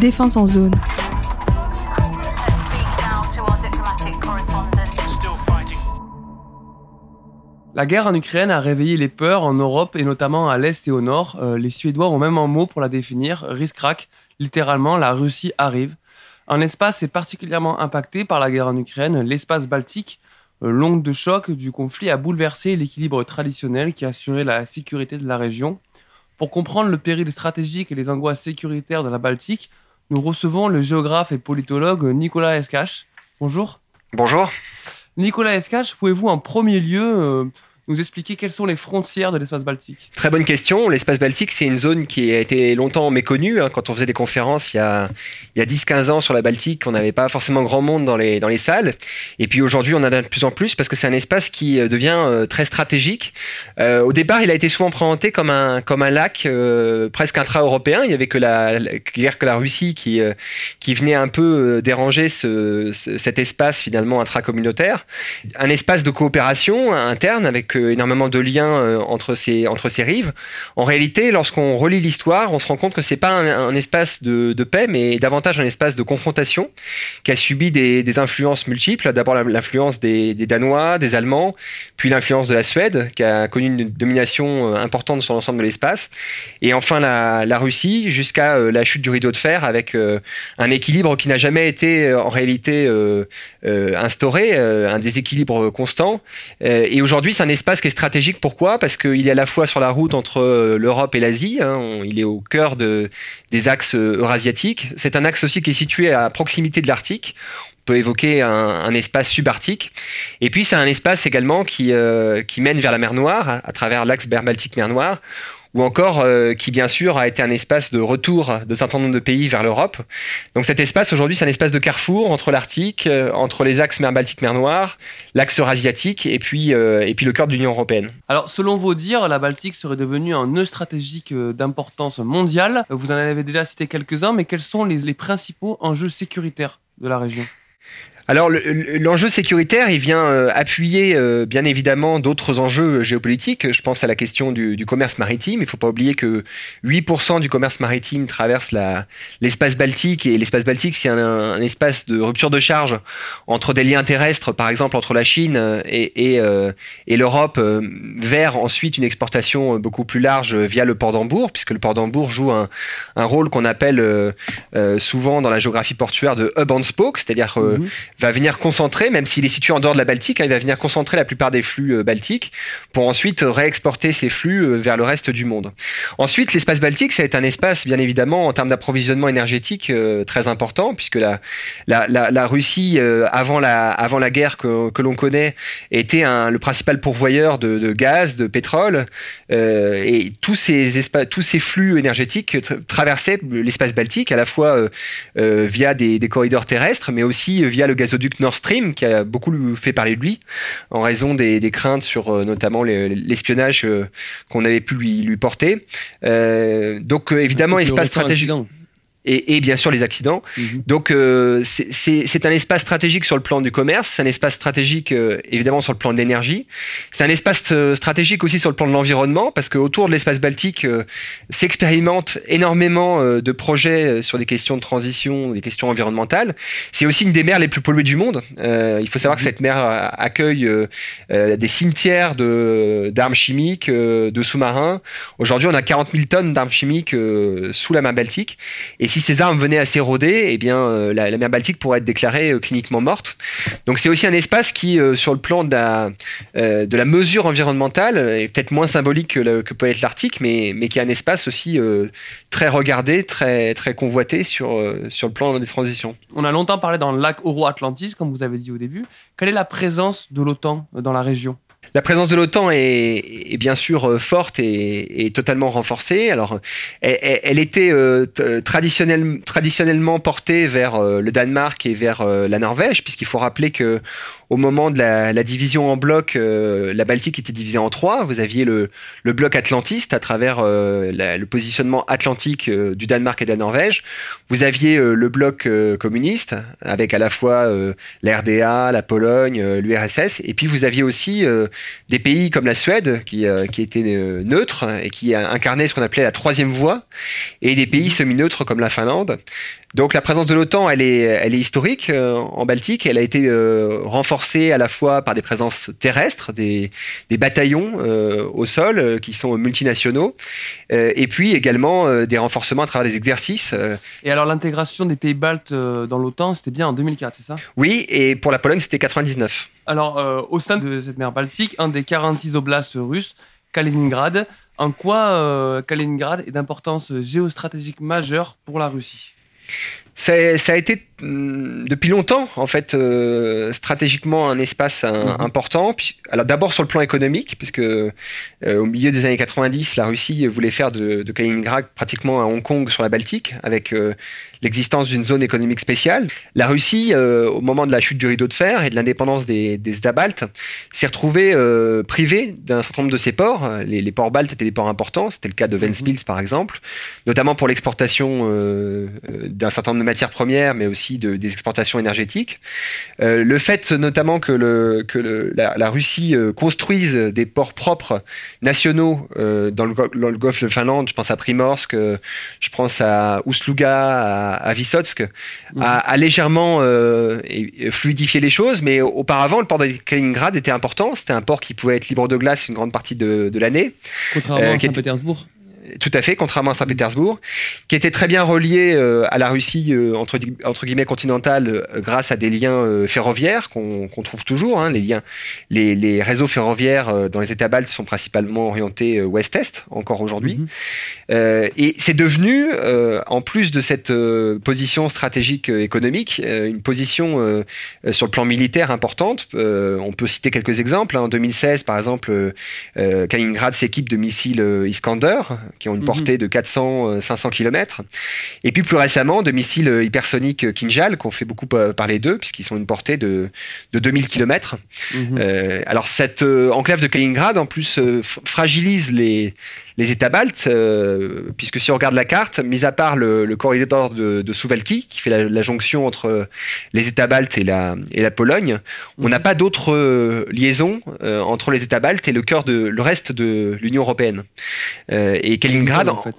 Défense en zone. La guerre en Ukraine a réveillé les peurs en Europe et notamment à l'Est et au Nord. Euh, les Suédois ont même un mot pour la définir, risk-crack. Littéralement, la Russie arrive. Un espace est particulièrement impacté par la guerre en Ukraine, l'espace baltique. Euh, l'onde de choc du conflit a bouleversé l'équilibre traditionnel qui assurait la sécurité de la région. Pour comprendre le péril stratégique et les angoisses sécuritaires de la Baltique, nous recevons le géographe et politologue Nicolas Escache. Bonjour. Bonjour. Nicolas Escache, pouvez-vous en premier lieu euh, nous expliquer quelles sont les frontières de l'espace baltique Très bonne question. L'espace baltique, c'est une zone qui a été longtemps méconnue. Hein. Quand on faisait des conférences il y a, a 10-15 ans sur la Baltique, on n'avait pas forcément grand monde dans les, dans les salles. Et puis aujourd'hui, on en a de plus en plus parce que c'est un espace qui euh, devient euh, très stratégique. Euh, au départ, il a été souvent présenté comme un, comme un lac presque intra-européen. Il y avait que la, que la Russie qui, qui venait un peu déranger ce, cet espace finalement intracommunautaire. Un espace de coopération interne avec énormément de liens euh, entre ces, entre ces rives. En réalité, lorsqu'on relit l'histoire, on se rend compte que c'est pas un, espace de, paix, mais davantage un espace de confrontation qui a subi des, des influences multiples. D'abord l'influence des, des, Danois, des Allemands, puis l'influence de la Suède, qui a connu une domination euh, importante sur l'ensemble de l'espace, et enfin la, la Russie, jusqu'à euh, la chute du rideau de fer, avec un équilibre qui n'a jamais été en réalité instauré, un déséquilibre constant. et aujourd'hui, c'est un espace espace qui est stratégique. Pourquoi? Parce qu'il est à la fois sur la route entre euh, l'Europe et l'Asie. Hein, il est au cœur de, des axes euh, eurasiatiques. C'est un axe aussi qui est situé à proximité de l'Arctique On peut évoquer un, espace subarctique. Et puis c'est un espace également qui, euh, qui mène vers la mer Noire, à, travers l'axe Baltique-mer Noire, ou encore euh, qui bien sûr a été un espace de retour de certain nombre de pays vers l'Europe. Donc cet espace aujourd'hui c'est un espace de carrefour entre l'Arctique, euh, entre les axes mer Baltique, mer Noire, l'axe eurasiatique et puis, euh, et puis le cœur de l'Union européenne. Alors selon vos dires, la Baltique serait devenue un nœud stratégique d'importance mondiale. Vous en avez déjà cité quelques-uns, mais quels sont les principaux enjeux sécuritaires de la région? Alors l'enjeu sécuritaire, il vient euh, appuyer euh, bien évidemment d'autres enjeux géopolitiques. Je pense à la question du, du commerce maritime. Il ne faut pas oublier que 8% du commerce maritime traverse l'espace baltique et l'espace baltique, c'est un, un, espace de rupture de charge entre des liens terrestres, par exemple entre la Chine et, et, euh, et l'Europe, euh, vers ensuite une exportation beaucoup plus large via le port d'Hambourg, puisque le port d'Hambourg joue un, un rôle qu'on appelle euh, souvent dans la géographie portuaire de hub and spoke, c'est-à-dire mm -hmm va venir concentrer, même s'il est situé en dehors de la Baltique, hein, il va venir concentrer la plupart des flux euh, baltiques pour ensuite réexporter ces flux euh, vers le reste du monde. Ensuite, l'espace baltique, ça va être un espace, bien évidemment, en termes d'approvisionnement énergétique euh, très important, puisque la, la, la, la Russie, euh, avant, la, avant la guerre que, que l'on connaît, était un, le principal pourvoyeur de, de gaz, de pétrole, euh, et tous ces, tous ces flux énergétiques tra traversaient l'espace baltique, à la fois via des, des corridors terrestres, mais aussi via le gaz gazoduc Nord Stream qui a beaucoup fait parler de lui en raison des, des craintes sur euh, notamment l'espionnage euh, qu'on avait pu lui, lui porter. Euh, donc évidemment, espace stratégique. Incident et, et bien sûr les accidents. Mmh. Donc euh, c'est un espace stratégique sur le plan du commerce, c'est un espace stratégique euh, évidemment sur le plan de l'énergie, c'est un espace euh, stratégique aussi sur le plan de l'environnement parce qu'autour de l'espace baltique euh, s'expérimentent énormément euh, de projets sur des questions de transition, des questions environnementales. C'est aussi une des mers les plus polluées du monde. Euh, il faut savoir mmh. que cette mer accueille euh, des cimetières d'armes chimiques, de sous-marins. Aujourd'hui, on a 40 000 tonnes d'armes chimiques sous la mer Baltique. Et si ces armes venaient à s'éroder, eh bien, euh, la, mer Baltique pourrait être déclarée euh, cliniquement morte. Donc c'est aussi un espace qui, euh, sur le plan de la, mesure environnementale, est peut-être moins symbolique que, peut être l'Arctique, mais, qui est un espace aussi très regardé, très, convoité sur, sur le plan des transitions. On a longtemps parlé dans le lac Euro-Atlantis, comme vous avez dit au début. Quelle est la présence de l'OTAN dans la région? La présence de l'OTAN est, bien sûr euh, forte et, totalement renforcée. Alors, elle, était euh, traditionnelle, traditionnellement portée vers euh, le Danemark et vers euh, la Norvège, puisqu'il faut rappeler que au moment de la, division en bloc, euh, la Baltique était divisée en trois. Vous aviez le, bloc atlantiste à travers euh, le positionnement atlantique euh, du Danemark et de la Norvège. Vous aviez euh, le bloc euh, communiste avec à la fois euh, la RDA, la Pologne, l'URSS, et puis vous aviez aussi des pays comme la Suède, qui, qui était neutre et qui incarnait ce qu'on appelait la troisième voie, et des pays semi-neutres comme la Finlande. Donc la présence de l'OTAN, elle est, elle est historique en Baltique. Elle a été renforcée à la fois par des présences terrestres, des, des bataillons au sol qui sont multinationaux, et puis également des renforcements à travers des exercices. Et alors l'intégration des pays baltes dans l'OTAN, c'était bien en 2004, c'est ça? Oui, et pour la Pologne, c'était 99. Alors, euh, au sein de cette mer Baltique, un des 46 oblasts russes, Kaliningrad, en quoi euh, Kaliningrad est d'importance géostratégique majeure pour la Russie? Ça, a été mm, depuis longtemps, en fait, euh, stratégiquement un espace mhm. important. alors d'abord sur le plan économique, puisque au milieu des années 90, la Russie voulait faire de, de, Kaliningrad pratiquement un Hong Kong sur la Baltique, avec l'existence d'une zone économique spéciale. La Russie, euh, au moment de la chute du rideau de fer et de l'indépendance des, des États baltes, s'est retrouvée euh, privée d'un certain nombre de ses ports. Les, ports baltes étaient des ports importants, c'était le cas de Ventspils par exemple, notamment pour l'exportation euh, d'un certain nombre de matières premières, mais aussi de, des exportations énergétiques. le fait notamment que, la, Russie construise des ports propres nationaux dans le, dans, le, golfe de Finlande, je pense à Primorsk, je pense à Ustluga, à à, Vysotsk mhm. a, légèrement euh, fluidifié les choses, mais auparavant, le port de Kaliningrad était important. C'était un port qui pouvait être libre de glace une grande partie de, l'année. Contrairement à euh, Saint-Pétersbourg tout à fait, contrairement à Saint-Pétersbourg, qui était très bien relié euh, à la Russie euh, entre, entre guillemets continentale euh, grâce à des liens ferroviaires qu'on trouve toujours. Hein, les liens, les, les, réseaux ferroviaires dans les États baltes sont principalement orientés ouest-est encore aujourd'hui. Mhm. et c'est devenu, en plus de cette position stratégique économique, une position sur le plan militaire importante. on peut citer quelques exemples. Hein. En 2016, par exemple, Kaliningrad s'équipe de missiles Iskander qui ont une mhm. portée de 400-500 km. Et puis plus récemment, de missiles hypersoniques Kinjal, qui ont fait beaucoup parler d'eux, puisqu'ils sont une portée de, de 2000 km. Mhm. Euh, alors cette euh, enclave de Kaliningrad, en plus, euh, fragilise les, les États baltes, puisque si on regarde la carte, mis à part le, corridor de, de Suwalki, qui fait la, jonction entre les États baltes et la, et la Pologne, on n'a mhm. pas d'autres liaisons entre les États baltes et le cœur de le reste de l'Union européenne. et Kaliningrad, en fait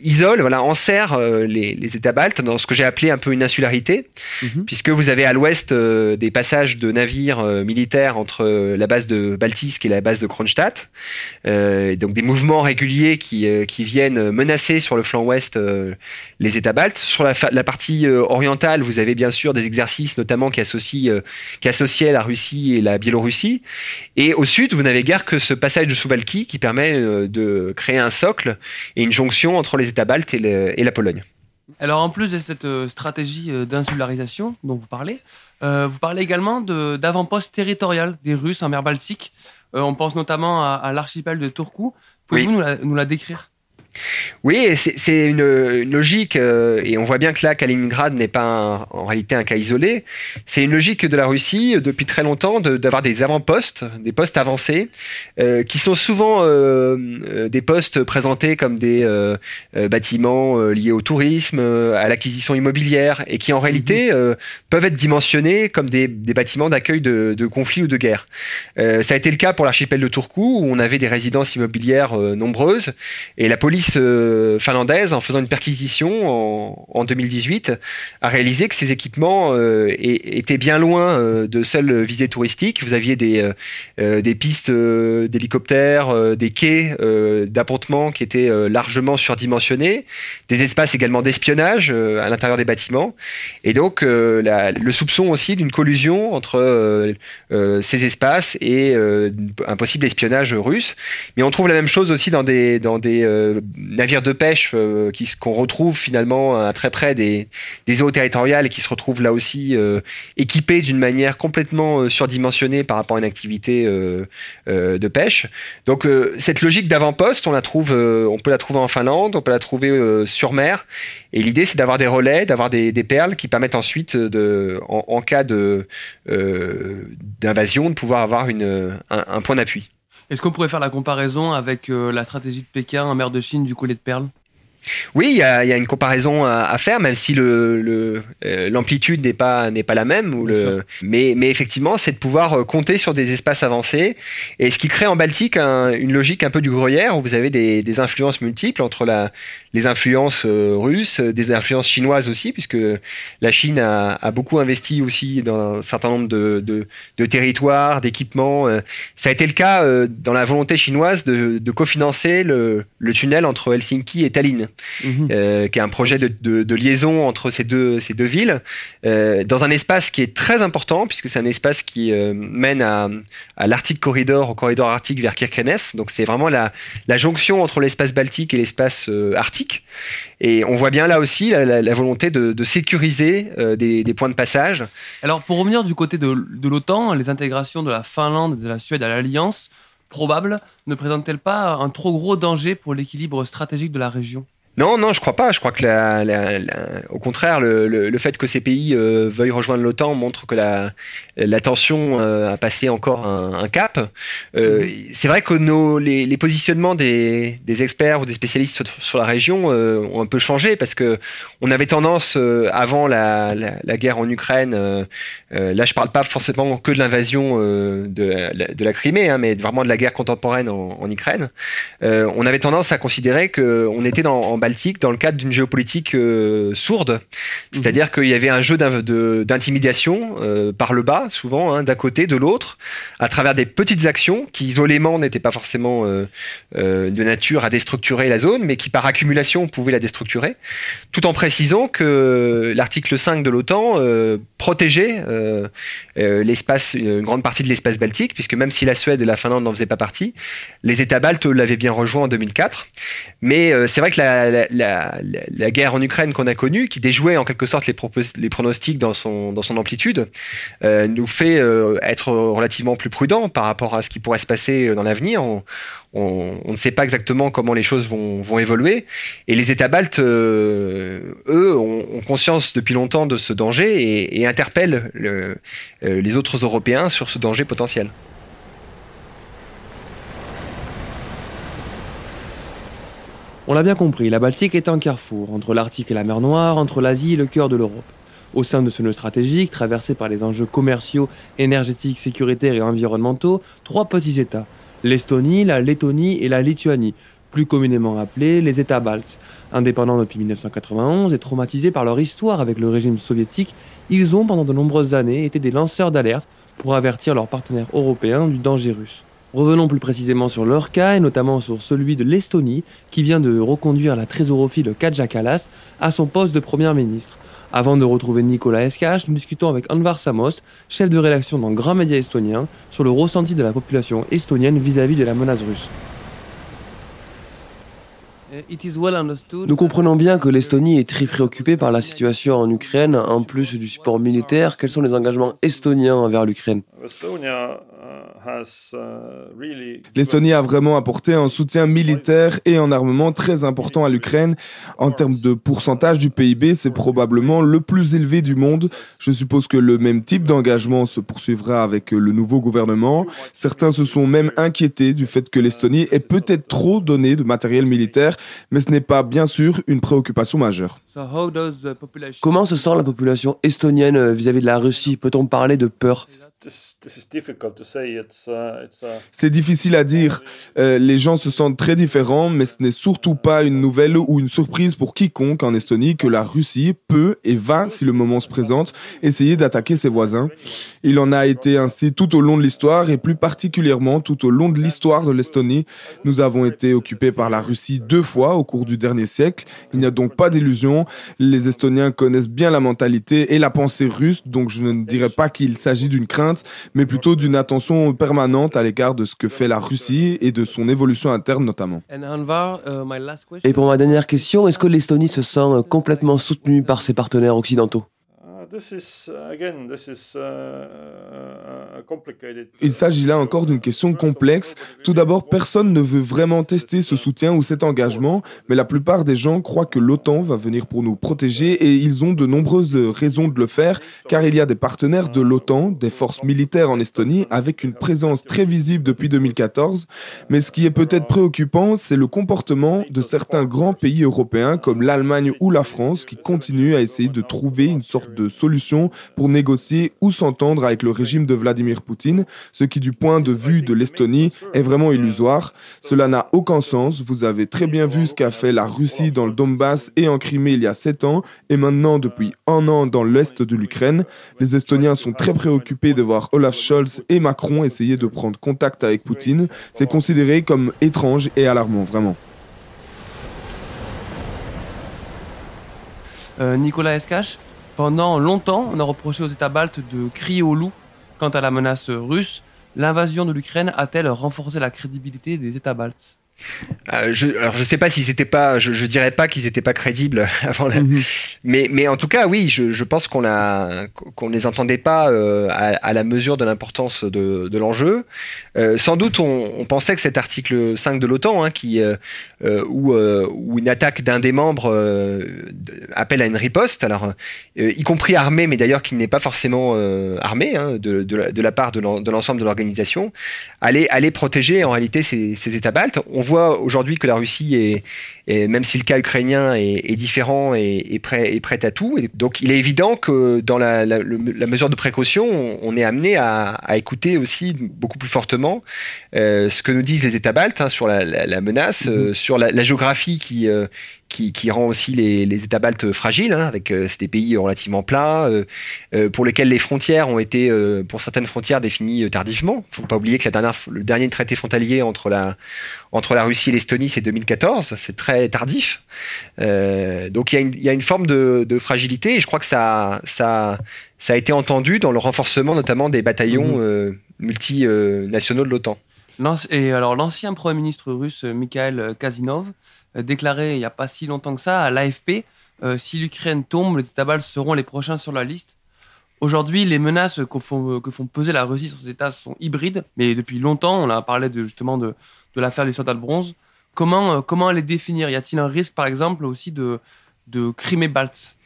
isole, voilà, enserre euh, les, les, États baltes dans ce que j'ai appelé un peu une insularité, mhm. puisque vous avez à l'ouest euh, des passages de navires euh, militaires entre la base de Baltisk et la base de Kronstadt, donc des mouvements réguliers qui, qui viennent menacer sur le flanc ouest les États baltes. Sur la, la, partie orientale, vous avez bien sûr des exercices notamment qui associent, qui associaient la Russie et la Biélorussie, et au sud, vous n'avez guère que ce passage de Suwalki qui permet de créer un socle et une jonction entre les États baltes et, la Pologne. Alors en plus de cette euh, stratégie euh, d'insularisation dont vous parlez, euh, vous parlez également d'avant-poste territorial des Russes en mer Baltique. on pense notamment à, l'archipel de Turku. Pouvez-vous nous la décrire? Oui, c'est une, logique, euh, et on voit bien que là, Kaliningrad n'est pas en réalité un cas isolé. C'est une logique de la Russie euh, depuis très longtemps d'avoir des avant-postes, des postes avancés, euh, qui sont souvent des postes présentés comme des bâtiments liés au tourisme, à l'acquisition immobilière, et qui en réalité mhm. peuvent être dimensionnés comme des, bâtiments d'accueil de, conflits ou de guerres. ça a été le cas pour l'archipel de Turku, où on avait des résidences immobilières nombreuses, et la police euh, finlandaise, en faisant une perquisition en, 2018, a réalisé que ces équipements euh, étaient bien loin euh, de seules visées touristiques. Vous aviez des, des pistes d'hélicoptères, des quais d'appontement qui étaient largement surdimensionnés, des espaces également d'espionnage à l'intérieur des bâtiments, et donc le soupçon aussi d'une collusion entre ces espaces et un possible espionnage russe. Mais on trouve la même chose aussi dans des, dans des navires de pêche euh, qu'on retrouve finalement à très près des, des, eaux territoriales et qui se retrouvent là aussi euh, équipés d'une manière complètement euh, surdimensionnée par rapport à une activité de pêche. Donc cette logique d'avant-poste, on la trouve, on peut la trouver en Finlande, on peut la trouver sur mer. Et l'idée, c'est d'avoir des relais, d'avoir des, perles qui permettent ensuite, en, cas de d'invasion, de pouvoir avoir une, un point d'appui. Est-ce qu'on pourrait faire la comparaison avec euh, la stratégie de Pékin en mer de Chine du collet de perles? Oui, il y, a, une comparaison à, faire, même si le, euh, l'amplitude n'est pas n'est pas la même. Ou le, mais, mais effectivement, c'est de pouvoir euh, compter sur des espaces avancés, et ce qui crée en Baltique une logique un peu du gruyère où vous avez des, des influences multiples entre la, les influences euh, russes, des influences chinoises aussi, puisque la Chine a, a beaucoup investi aussi dans un certain nombre de, de, de territoires, d'équipements. Ça a été le cas dans la volonté chinoise de, de cofinancer le, le tunnel entre Helsinki et Tallinn. Mhm. Euh, qui est un projet de, liaison entre ces deux, ces deux villes, euh, dans un espace qui est très important, puisque c'est un espace qui euh, mène à, à l'Arctic Corridor, au corridor arctique vers Kirkenes. Donc c'est vraiment la, la, jonction entre l'espace baltique et l'espace arctique. Et on voit bien là aussi la, volonté de, sécuriser des, des, points de passage. Alors pour revenir du côté de, de l'OTAN, les intégrations de la Finlande et de la Suède à l'Alliance, probable, ne présentent-elles pas un trop gros danger pour l'équilibre stratégique de la région? Non, non, je crois pas. Je crois que, la, au contraire, le, le, fait que ces pays euh, veuillent rejoindre l'OTAN montre que la, la tension euh, a passé encore un, un cap. Euh, mhm. C'est vrai que nos, les, les positionnements des, des, experts ou des spécialistes sur, sur la région ont un peu changé parce que on avait tendance avant la, la, guerre en Ukraine. là, je parle pas forcément que de l'invasion de, de, la Crimée, hein, mais vraiment de la guerre contemporaine en, en Ukraine. on avait tendance à considérer que on était dans en Baltique dans le cadre d'une géopolitique euh, sourde. C'est-à-dire mhm. qu'il y avait un jeu d'intimidation euh, par le bas, souvent, hein, d'un côté, de l'autre, à travers des petites actions qui, isolément, n'étaient pas forcément euh, de nature à déstructurer la zone, mais qui, par accumulation, pouvaient la déstructurer, tout en précisant que l'article 5 de l'OTAN protégeait l'espace, une grande partie de l'espace baltique, puisque même si la Suède et la Finlande n'en faisaient pas partie, les États baltes l'avaient bien rejoint en 2004. Mais c'est vrai que la, la, guerre en Ukraine qu'on a connue, qui déjouait en quelque sorte les, pronostics dans son, amplitude, euh, nous fait euh, être relativement plus prudents par rapport à ce qui pourrait se passer dans l'avenir. On, ne sait pas exactement comment les choses vont, évoluer. Et les États baltes, euh, eux, ont, conscience depuis longtemps de ce danger et interpellent les autres Européens sur ce danger potentiel. On l'a bien compris, la Baltique est un carrefour entre l'Arctique et la mer Noire, entre l'Asie et le cœur de l'Europe. Au sein de ce nœud stratégique, traversé par les enjeux commerciaux, énergétiques, sécuritaires et environnementaux, trois petits États, l'Estonie, la Lettonie et la Lituanie, plus communément appelés les États baltes. Indépendants depuis 1991 et traumatisés par leur histoire avec le régime soviétique, ils ont pendant de nombreuses années été des lanceurs d'alerte pour avertir leurs partenaires européens du danger russe. Revenons plus précisément sur leur cas et notamment sur celui de l'Estonie qui vient de reconduire la trésorophile Kaja Kallas à son poste de Premier ministre. Avant de retrouver Nicolas Escache, nous discutons avec Anvar Samost, chef de rédaction dans Grand Média estonien, sur le ressenti de la population estonienne vis-à-vis -vis de la menace russe. Nous comprenons bien que l'Estonie est très préoccupée par la situation en Ukraine, en plus du support militaire. Quels sont les engagements estoniens envers l'Ukraine? L'Estonie a vraiment apporté un soutien militaire et en armement très important à l'Ukraine. En termes de pourcentage du PIB, c'est probablement le plus élevé du monde. Je suppose que le même type d'engagement se poursuivra avec le nouveau gouvernement. Certains se sont même inquiétés du fait que l'Estonie ait peut-être trop donné de matériel militaire, mais ce n'est pas bien sûr une préoccupation majeure. Comment se sent la population estonienne vis à -vis de la Russie? Peut-on parler de peur? C'est difficile à dire. Euh, les gens se sentent très différents, mais ce n'est surtout pas une nouvelle ou une surprise pour quiconque en Estonie que la Russie peut et va, si le moment se présente, essayer d'attaquer ses voisins. Il en a été ainsi tout au long de l'histoire et plus particulièrement tout au long de l'histoire de l'Estonie. Nous avons été occupés par la Russie deux fois au cours du dernier siècle. Il n'y a donc pas d'illusion. Les Estoniens connaissent bien la mentalité et la pensée russe, donc je ne dirais pas qu'il s'agit d'une crainte, mais plutôt d'une attention permanente à l'égard de ce que fait la Russie et de son évolution interne notamment. Uh, et pour ma dernière question, est-ce que l'Estonie se sent complètement soutenue par ses partenaires occidentaux? Il s'agit là encore d'une question complexe. Tout d'abord, personne ne veut vraiment tester ce soutien ou cet engagement, mais la plupart des gens croient que l'OTAN va venir pour nous protéger et ils ont de nombreuses raisons de le faire, car il y a des partenaires de l'OTAN, des forces militaires en Estonie, avec une présence très visible depuis 2014. Mais ce qui est peut-être préoccupant, c'est le comportement de certains grands pays européens comme l'Allemagne ou la France qui continuent à essayer de trouver une sorte de solution pour négocier ou s'entendre avec le régime de Vladimir Poutine, ce qui du point de vue de l'Estonie est vraiment illusoire. Cela n'a aucun sens. Vous avez très bien vu ce qu'a fait la Russie dans le Donbass et en Crimée il y a sept ans, et maintenant depuis un an dans l'est de l'Ukraine. Les Estoniens sont très préoccupés de voir Olaf Scholz et Macron essayer de prendre contact avec Poutine. C'est considéré comme étrange et alarmant, vraiment. Euh, Nicolas Escache, pendant longtemps, on a reproché aux États baltes de crier au loup quant à la menace russe. L'invasion de l'Ukraine a-t-elle renforcé la crédibilité des États baltes? Euh, je, alors je sais pas si c'était pas, je, je dirais pas qu'ils étaient pas crédibles avant, la, mhm. mais mais en tout cas oui, je, je pense qu'on a qu'on les entendait pas euh, à, à, la mesure de l'importance de, de l'enjeu. Euh, sans doute on, on, pensait que cet article 5 de l'OTAN, hein, qui euh, où, où une attaque d'un des membres appelle à une riposte, alors y compris armé, mais d'ailleurs qui n'est pas forcément armé hein, de, de, la, de, la, part de l'ensemble de l'organisation, allait allait protéger en réalité ces, ces États baltes. On voit aujourd'hui que la Russie est, même si le cas ukrainien est, différent, et prêt, est prête à tout. Et donc il est évident que dans la, mesure de précaution, on, est amené à, écouter aussi beaucoup plus fortement euh, ce que nous disent les États baltes hein, sur la, menace, mm-hmm. euh, sur la, géographie qui, euh, qui, rend aussi les, États baltes fragiles, hein, avec euh, des pays relativement plats, euh, euh, pour lesquels les frontières ont été, pour certaines frontières, définies tardivement. Il ne faut pas oublier que la dernière, le dernier traité frontalier entre la, entre la Russie et l'Estonie, c'est 2014, c'est très tardif. donc il y, y, a une forme de, fragilité, et je crois que ça, ça, ça a été entendu dans le renforcement notamment des bataillons mmh. multinationaux de l'OTAN. Et alors l'ancien Premier ministre russe Mikhail Kazinov euh, déclaré il n'y a pas si longtemps que ça à l'AFP, euh, si l'Ukraine tombe, les États baltes seront les prochains sur la liste. Aujourd'hui, les menaces que font, que font peser la Russie sur ces États sont hybrides, mais depuis longtemps, on a parlé de, justement de, de l'affaire du soldats de bronze. Comment, euh, comment les définir? Y a-t-il un risque, par exemple, aussi de, de Crimée balte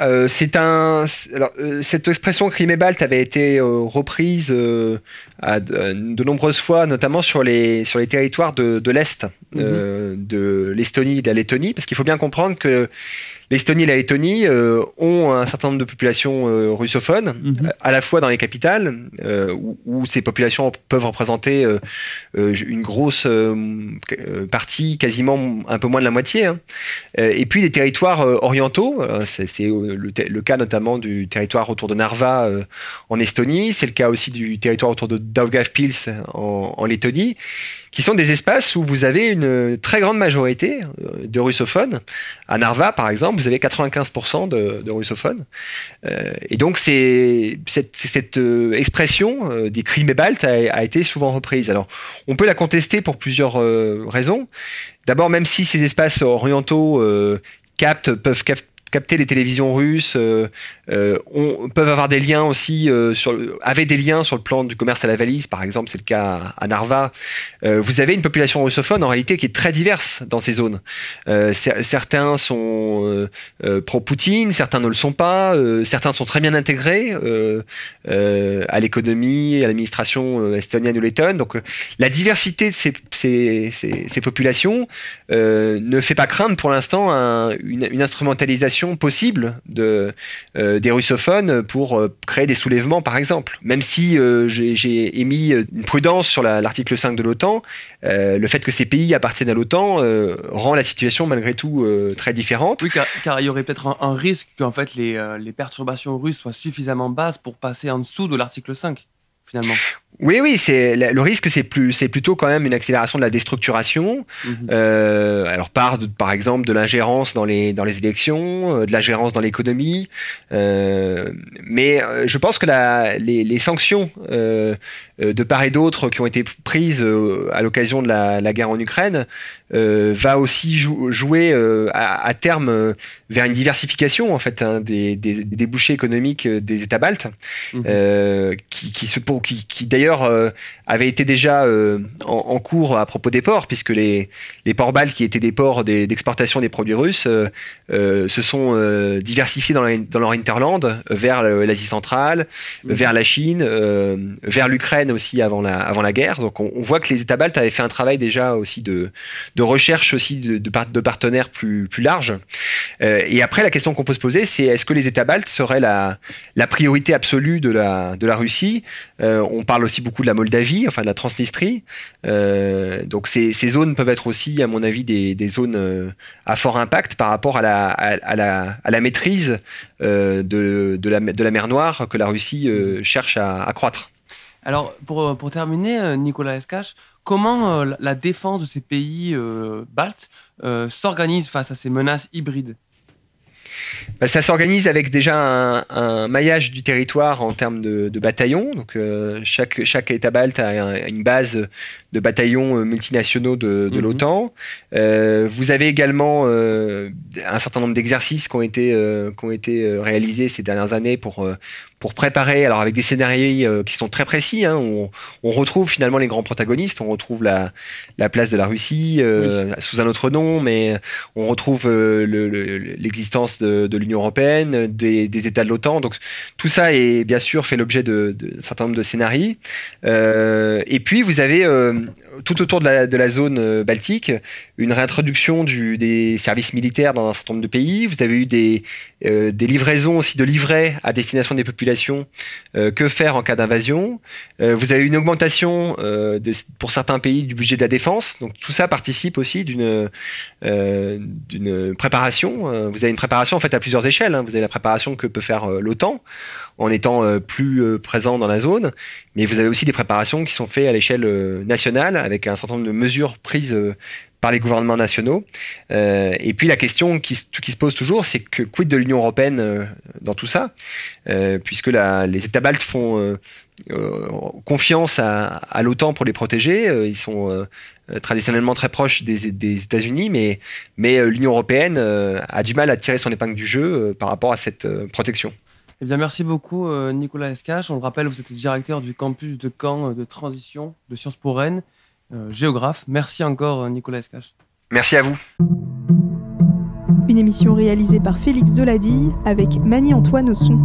euh, c'est un. Alors, euh, cette expression Crimée-Balte avait été euh, reprise à de, nombreuses fois, notamment sur les sur les territoires de, de l'est, mhm. de l'Estonie et de la Lettonie, parce qu'il faut bien comprendre que l'Estonie et la Lettonie euh, ont un certain nombre de populations euh, russophones, mhm. à la fois dans les capitales, euh, où, ces populations peuvent représenter une grosse partie, quasiment un peu moins de la moitié, hein. et puis des territoires orientaux, c'est le, cas notamment du territoire autour de Narva en Estonie, c'est le cas aussi du territoire autour de Daugavpils en, en Lettonie, qui sont des espaces où vous avez une très grande majorité de russophones. À Narva, par exemple, vous avez 95% de, russophones. Euh, et donc, c'est, cette, euh, expression euh, des crimes baltes a, été souvent reprise. Alors, on peut la contester pour plusieurs raisons. D'abord, même si ces espaces orientaux captent, peuvent capter les télévisions russes, euh, euh, on, peuvent avoir des liens aussi, euh, sur, des liens sur le plan du commerce à la valise, par exemple, c'est le cas à, Narva. vous avez une population russophone en réalité qui est très diverse dans ces zones. certains sont pro-Poutine, certains ne le sont pas, certains sont très bien intégrés à l'économie, à l'administration estonienne ou lettonne. Donc la diversité de ces, populations ne fait pas craindre pour l'instant une, instrumentalisation possible de, euh, des russophones pour euh, créer des soulèvements, par exemple. Même si euh, j'ai émis une prudence sur l'article 5 de l'OTAN, le fait que ces pays appartiennent à l'OTAN rend la situation malgré tout très différente. Oui, car, il y aurait peut-être un, risque qu'en fait les perturbations russes soient suffisamment basses pour passer en dessous de l'article 5, finalement. Oui, oui, c'est le risque, c'est plus, c'est plutôt quand même une accélération de la déstructuration. Mhm. Euh, alors par, par exemple, de l'ingérence dans les dans les élections, euh, de l'ingérence dans l'économie. Euh, mais je pense que la, les, les sanctions euh, de part et d'autre qui ont été prises à l'occasion de la, la, guerre en Ukraine va aussi jouer à, à, terme vers une diversification en fait hein, des, des, des, débouchés économiques des États baltes, mhm. qui, qui, se pour, qui, qui d'ailleurs euh, avait été déjà euh, en, cours à propos des ports, puisque les, les ports baltes, qui étaient des ports d'exportation des, produits russes, euh, se sont diversifiés dans, dans, leur interland vers l'Asie centrale, mhm. vers la Chine, vers l'Ukraine aussi avant la, avant la guerre. Donc on, voit que les États baltes avaient fait un travail déjà aussi de, de recherche aussi de, de, partenaires plus, plus larges. et après, la question qu'on peut se poser, c'est est-ce que les États baltes seraient la, la priorité absolue de la, de la Russie? On parle aussi beaucoup de la Moldavie, enfin de la Transnistrie. Euh, donc ces, zones peuvent être aussi, à mon avis, des, zones euh, à fort impact par rapport à la, maîtrise euh, de, de, la, de la mer Noire que la Russie cherche à accroître. Alors, pour, pour terminer, Nicolas Escache, comment la défense de ces pays baltes s'organise face à ces menaces hybrides? Bah, ça s'organise avec déjà un, maillage du territoire en termes de, bataillons. Donc euh, chaque, État balte a une base de bataillons euh, multinationaux de, de mhm. l'OTAN. Euh, vous avez également euh, un certain nombre d'exercices qui ont été, euh, qui ont été réalisés ces dernières années pour, pour préparer, alors avec des scénarios qui sont très précis. Hein, on, on, retrouve finalement les grands protagonistes. On retrouve la, la place de la Russie sous un autre nom, mais on retrouve l'existence de, de l'Union européenne, des, des, États de l'OTAN. Donc tout ça est bien sûr fait l'objet de, de, d'un certain nombre de scénarios. et puis vous avez tout autour de la, zone euh, baltique, une réintroduction des services militaires dans un certain nombre de pays. Vous avez eu des, euh, livraisons aussi de livrets à destination des populations. Euh, que faire en cas d'invasion Vous avez eu une augmentation pour certains pays du budget de la défense. Donc tout ça participe aussi d'une préparation. Vous avez une préparation en fait à plusieurs échelles. Hein. Vous avez la préparation que peut faire l'OTAN en étant euh, plus euh, présent dans la zone. Mais vous avez aussi des préparations qui sont faites à l'échelle euh, nationale avec un certain nombre de mesures prises par les gouvernements nationaux. et puis la question qui, se pose toujours, c'est que quid de l'Union européenne dans tout ça, puisque les États baltes font confiance à, l'OTAN pour les protéger. ils sont traditionnellement très proches des, États-Unis, mais l'Union européenne a du mal à tirer son épingle du jeu par rapport à cette protection. Eh bien, merci beaucoup, euh, Nicolas Escache. On le rappelle, vous êtes le directeur du campus de Caen euh, de transition de Sciences Po Rennes, euh, géographe. Merci encore, Nicolas Escache. Merci à vous. Une émission réalisée par Félix Zoladi avec Mani-Antoine au son.